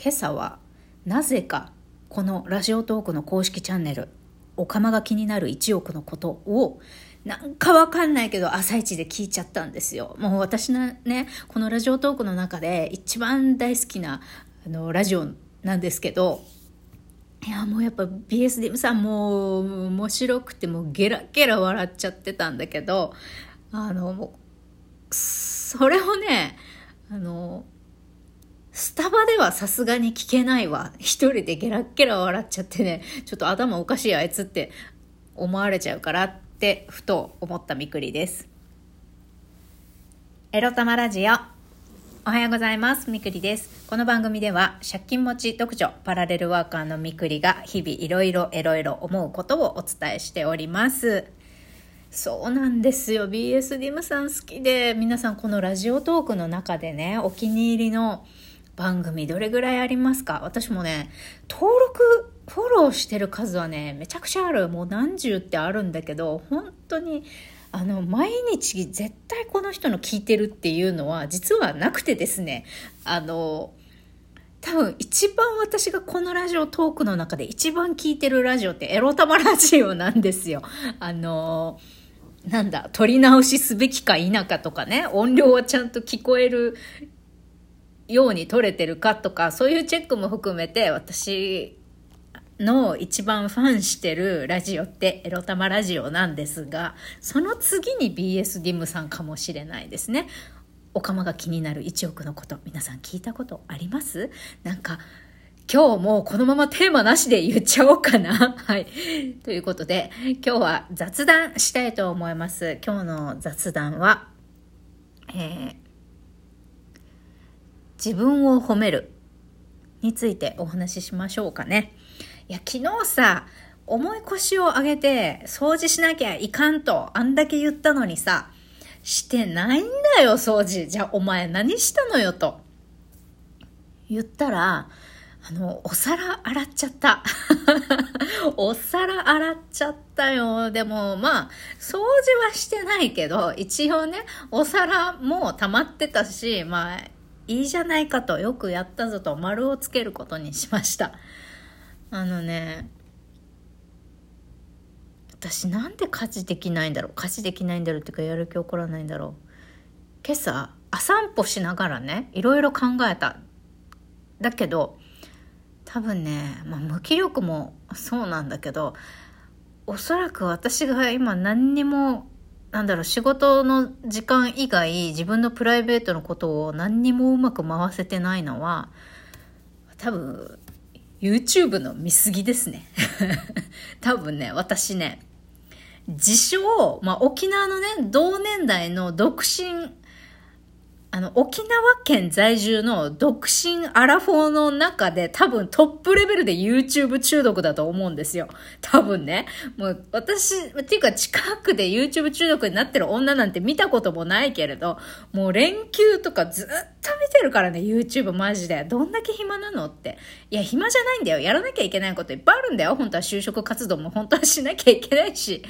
今朝はなぜかこのラジオトークの公式チャンネルおかまが気になる1億のことをなんかわかんないけど朝一で聞いちゃったんですよ。もう私のね、このラジオトークの中で一番大好きなあのラジオなんですけど、いやもうやっぱ BSDM さんもう面白くてもうゲラゲラ笑っちゃってたんだけど、あの、もう、それをね、あの、スタバではさすがに聞けないわ。一人でゲラッゲラ笑っちゃってね、ちょっと頭おかしいあいつって思われちゃうからってふと思ったみくりです。エロ玉ラジオ。おはようございます。みくりです。この番組では借金持ち独女パラレルワーカーのみくりが日々いろいろエロいろ思うことをお伝えしております。そうなんですよ。BS ディムさん好きで、皆さんこのラジオトークの中でね、お気に入りの番組どれぐらいありますか？私もね、登録、フォローしてる数はね、めちゃくちゃある。もう何十ってあるんだけど、本当に、あの、毎日絶対この人の聞いてるっていうのは実はなくてですね、あの、多分一番私がこのラジオトークの中で一番聞いてるラジオってエロ玉ラジオなんですよ。あの、なんだ、撮り直しすべきか否かとかね、音量はちゃんと聞こえるように撮れてるかとか、そういうチェックも含めて、私の一番ファンしてるラジオってエロ玉ラジオなんですが、その次に BS ディムさんかもしれないですね。おかまが気になる1億のこと、皆さん聞いたことあります？なんか、今日もこのままテーマなしで言っちゃおうかな。はい。ということで、今日は雑談したいと思います。今日の雑談は、えー自分を褒めるについてお話ししましょうかね。いや、昨日さ、重い腰を上げて掃除しなきゃいかんとあんだけ言ったのにさ、してないんだよ、掃除。じゃあお前何したのよと。言ったら、あの、お皿洗っちゃった。お皿洗っちゃったよ。でも、まあ、掃除はしてないけど、一応ね、お皿も溜まってたし、まあ、いいじゃないかと、よくやったぞと丸をつけることにしました。あのね、私なんで家事できないんだろう家事できないんだろうっていうかやる気起こらないんだろう今朝、あ散歩しながらね、いろいろ考えた。だけど、多分ね、まあ、無気力もそうなんだけど、おそらく私が今何にもなんだろう、仕事の時間以外、自分のプライベートのことを何にもうまく回せてないのは、多分、YouTube の見過ぎですね。多分ね、私ね、自称、まあ、沖縄のね、同年代の独身あの、沖縄県在住の独身アラフォーの中で多分トップレベルで YouTube 中毒だと思うんですよ。多分ね。もう私、っていうか近くで YouTube 中毒になってる女なんて見たこともないけれど、もう連休とかずっと見てるからね、YouTube マジで。どんだけ暇なのって。いや、暇じゃないんだよ。やらなきゃいけないこといっぱいあるんだよ。本当は就職活動も本当はしなきゃいけないし。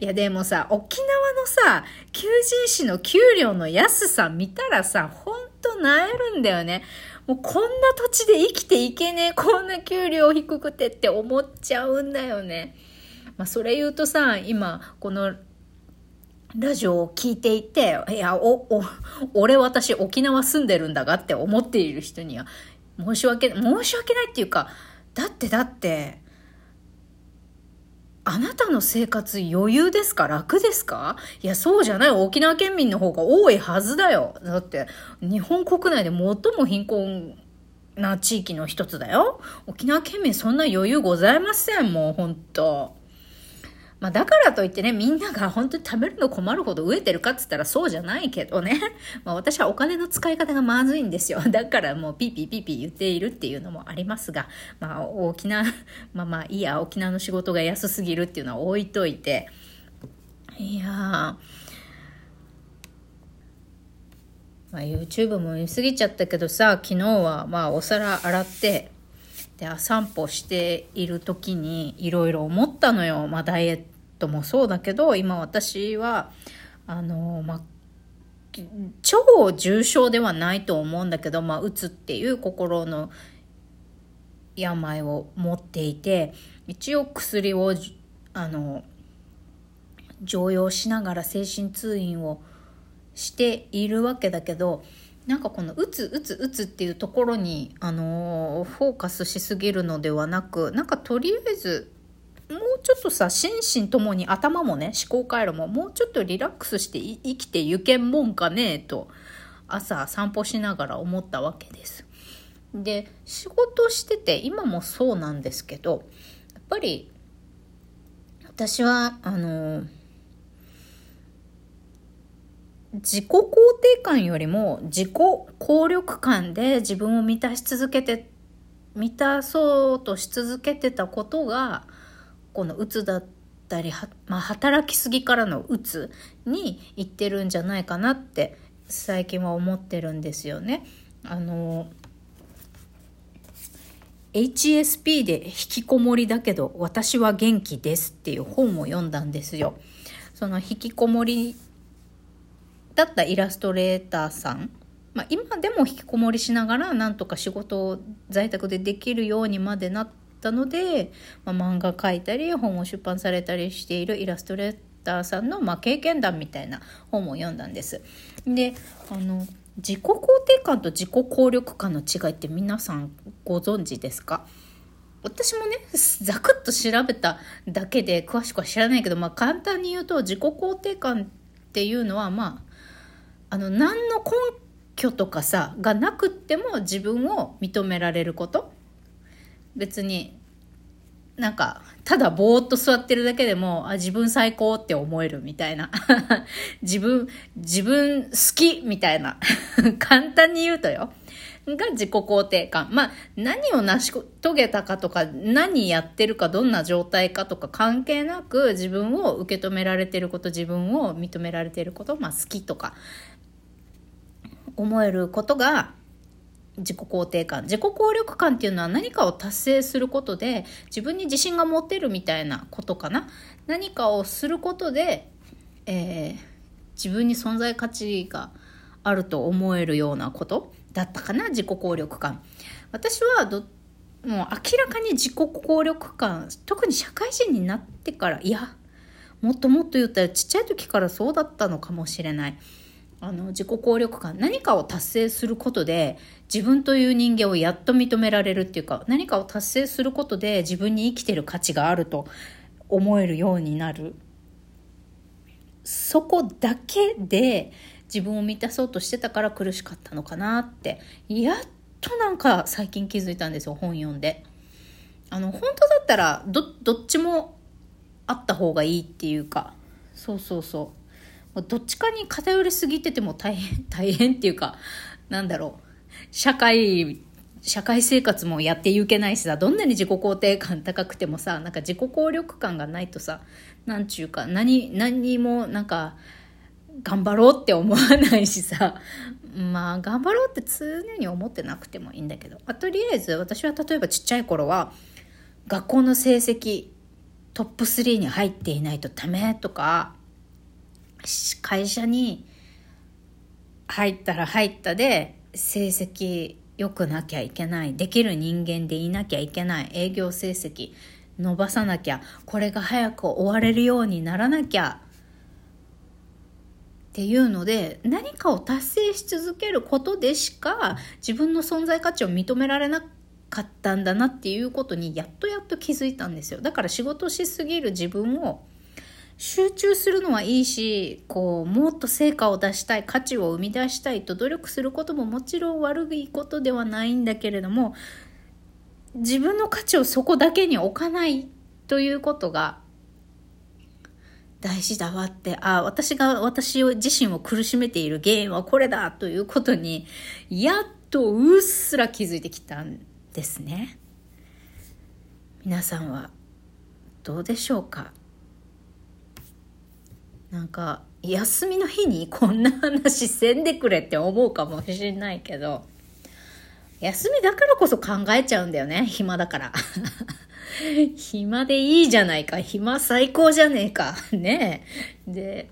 いや、でもさ、沖縄のさ、求人誌の給料の安さ見たらさ、ほんとなえるんだよね。もうこんな土地で生きていけねえ、こんな給料低くてって思っちゃうんだよね。まあそれ言うとさ、今、このラジオを聞いていて、いや、お、お、俺私沖縄住んでるんだがって思っている人には、申し訳、申し訳ないっていうか、だってだって、あなたの生活余裕ですか？楽ですか？いや、そうじゃない。沖縄県民の方が多いはずだよ。だって、日本国内で最も貧困な地域の一つだよ。沖縄県民そんな余裕ございません。もう、本当まあ、だからといってね、みんなが本当に食べるの困るほど飢えてるかっつったらそうじゃないけどね。まあ、私はお金の使い方がまずいんですよ。だからもうピーピーピーピー言っているっていうのもありますが、まあ、沖縄、まあまあいいや、沖縄の仕事が安すぎるっていうのは置いといて。いやー、まあ、YouTube も見すぎちゃったけどさ、昨日はまあお皿洗って、で、散歩している時にいろいろ思ったのよ。まあダイエットトもそうだけど今私はあのまあ超重症ではないと思うんだけど、まあ、うつっていう心の病を持っていて一応薬をあの常用しながら精神通院をしているわけだけどなんかこのうつうつうつっていうところに、あの、フォーカスしすぎるのではなくなんかとりあえずちょっとさ心身ともに頭もね思考回路ももうちょっとリラックスして生きてゆけんもんかねえと朝散歩しながら思ったわけです。で仕事してて今もそうなんですけどやっぱり私はあの自己肯定感よりも自己効力感で自分を満たし続けて満たそうとし続けてたことがこのうつだったりまあ、働きすぎからのうつにいってるんじゃないかなって最近は思ってるんですよね。あの HSP で引きこもりだけど私は元気ですっていう本を読んだんですよ。その引きこもりだったイラストレーターさん、まあ、今でも引きこもりしながらなんとか仕事を在宅でできるようにまでなったので、まあ、漫画描いたり本を出版されたりしているイラストレーターさんの、まあ、経験談みたいな本を読んだんです。であの自己肯定感と自己効力感の違いって皆さんご存知ですか？私もねざくっと調べただけで詳しくは知らないけど、まあ、簡単に言うと自己肯定感っていうのはまああの何の根拠とかさがなくっても自分を認められること別になんかただぼーっと座ってるだけでもあ自分最高って思えるみたいな。自分自分好きみたいな。簡単に言うとよ。が自己肯定感。まあ、何を成し遂げたかとか、何やってるか、どんな状態かとか関係なく、自分を受け止められてること、自分を認められてること、まあ好きとか、思えることが自己肯定感。自己効力感っていうのは何かを達成することで自分に自信が持てるみたいなことかな。何かをすることで、えー、自分に存在価値があると思えるようなことだったかな自己効力感。私はどもう明らかに自己効力感特に社会人になってからいやもっともっと言ったらちっちゃい時からそうだったのかもしれない。あの自己効力感何かを達成することで自分という人間をやっと認められるっていうか何かを達成することで自分に生きてる価値があると思えるようになる。そこだけで自分を満たそうとしてたから苦しかったのかなって。やっとなんか最近気づいたんですよ本読んで。あの本当だったらどどっちもあった方がいいっていうか。そうそうそう。どっちかに偏りすぎてても大変、大変っていうか、なんだろう。社会、社会生活もやっていけないしさ、どんなに自己肯定感高くてもさ、なんか自己効力感がないとさ、なんちゅうか、何、何にもなんか、頑張ろうって思わないしさ、まあ、頑張ろうって常に思ってなくてもいいんだけど、あ、とりあえず私は例えばちっちゃい頃は、学校の成績トップ3に入っていないとダメとか、会社に入ったら入ったで成績良くなきゃいけないできる人間でいなきゃいけない営業成績伸ばさなきゃこれが早く終われるようにならなきゃっていうので何かを達成し続けることでしか自分の存在価値を認められなかったんだなっていうことにやっとやっと気づいたんですよ。だから仕事しすぎる自分を集中するのはいいしこうもっと成果を出したい価値を生み出したいと努力することももちろん悪いことではないんだけれども自分の価値をそこだけに置かないということが大事だわってあ私が私自身を苦しめている原因はこれだということにやっとうっすら気づいてきたんですね。皆さんはどうでしょうか？なんか休みの日にこんな話せんでくれって思うかもしれないけど休みだからこそ考えちゃうんだよね暇だから。暇でいいじゃないか暇最高じゃねえか。ねえ。で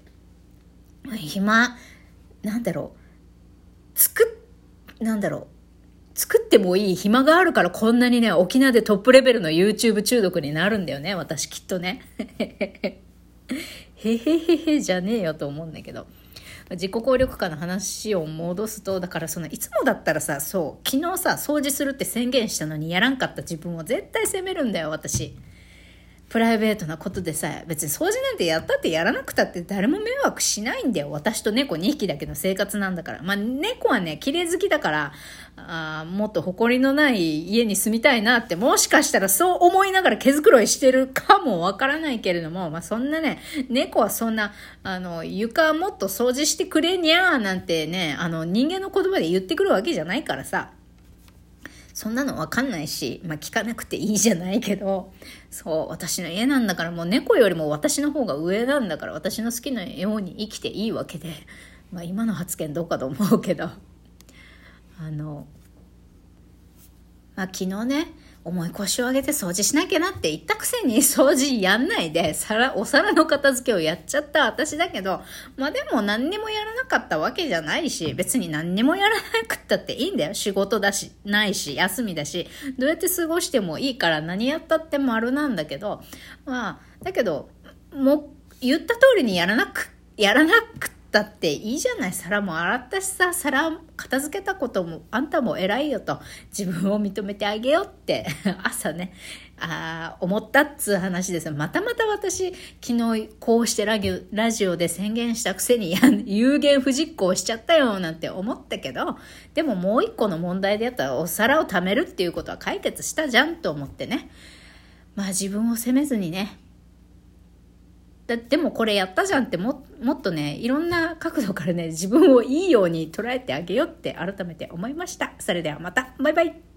暇なんだろう。作なんだろう。作ってもいい暇があるからこんなにね、沖縄でトップレベルの YouTube 中毒になるんだよね、私きっとね。へへへへじゃねえよと思うんだけど。自己効力化の話を戻すとだからそのいつもだったらさそう昨日さ掃除するって宣言したのにやらんかった自分を絶対責めるんだよ私プライベートなことでさえ別に掃除なんてやったってやらなくたって誰も迷惑しないんだよ。私と猫2匹だけの生活なんだから。まあ猫はね、綺麗好きだから、あもっと埃のない家に住みたいなってもしかしたらそう思いながら毛づくろいしてるかもわからないけれども、まあそんなね、猫はそんな、あの、床もっと掃除してくれにゃーなんてね、あの人間の言葉で言ってくるわけじゃないからさ。そんなのわかんないし、まあ聞かなくていいじゃないけど、そう、私の家なんだからもう猫よりも私の方が上なんだから私の好きなように生きていいわけで、まあ今の発言どうかと思うけど、あの、まあ昨日ね、重い腰を上げて掃除しなきゃなって言ったくせに掃除やんないで、皿、お皿の片付けをやっちゃった私だけど、まあでも何にもやらなかったわけじゃないし、別に何にもやらなくったっていいんだよ。仕事だし、ないし、休みだし、どうやって過ごしてもいいから何やったって丸なんだけど、まあ、だけど、もう、言った通りにやらなく、やらなくだっていいじゃない。皿も洗ったしさ皿片付けたこともあんたも偉いよと。自分を認めてあげようって。朝ね。あ思ったっつう話ですまたまた私昨日こうしてラジラジオで宣言したくせに 有言不実行しちゃったよなんて思ったけどでももう一個の問題であったらお皿を貯めるっていうことは解決したじゃんと思ってね。まあ自分を責めずにねだでもこれやったじゃんってももっとねいろんな角度からね自分をいいように捉えてあげようって改めて思いました。それではまた。バイバイ。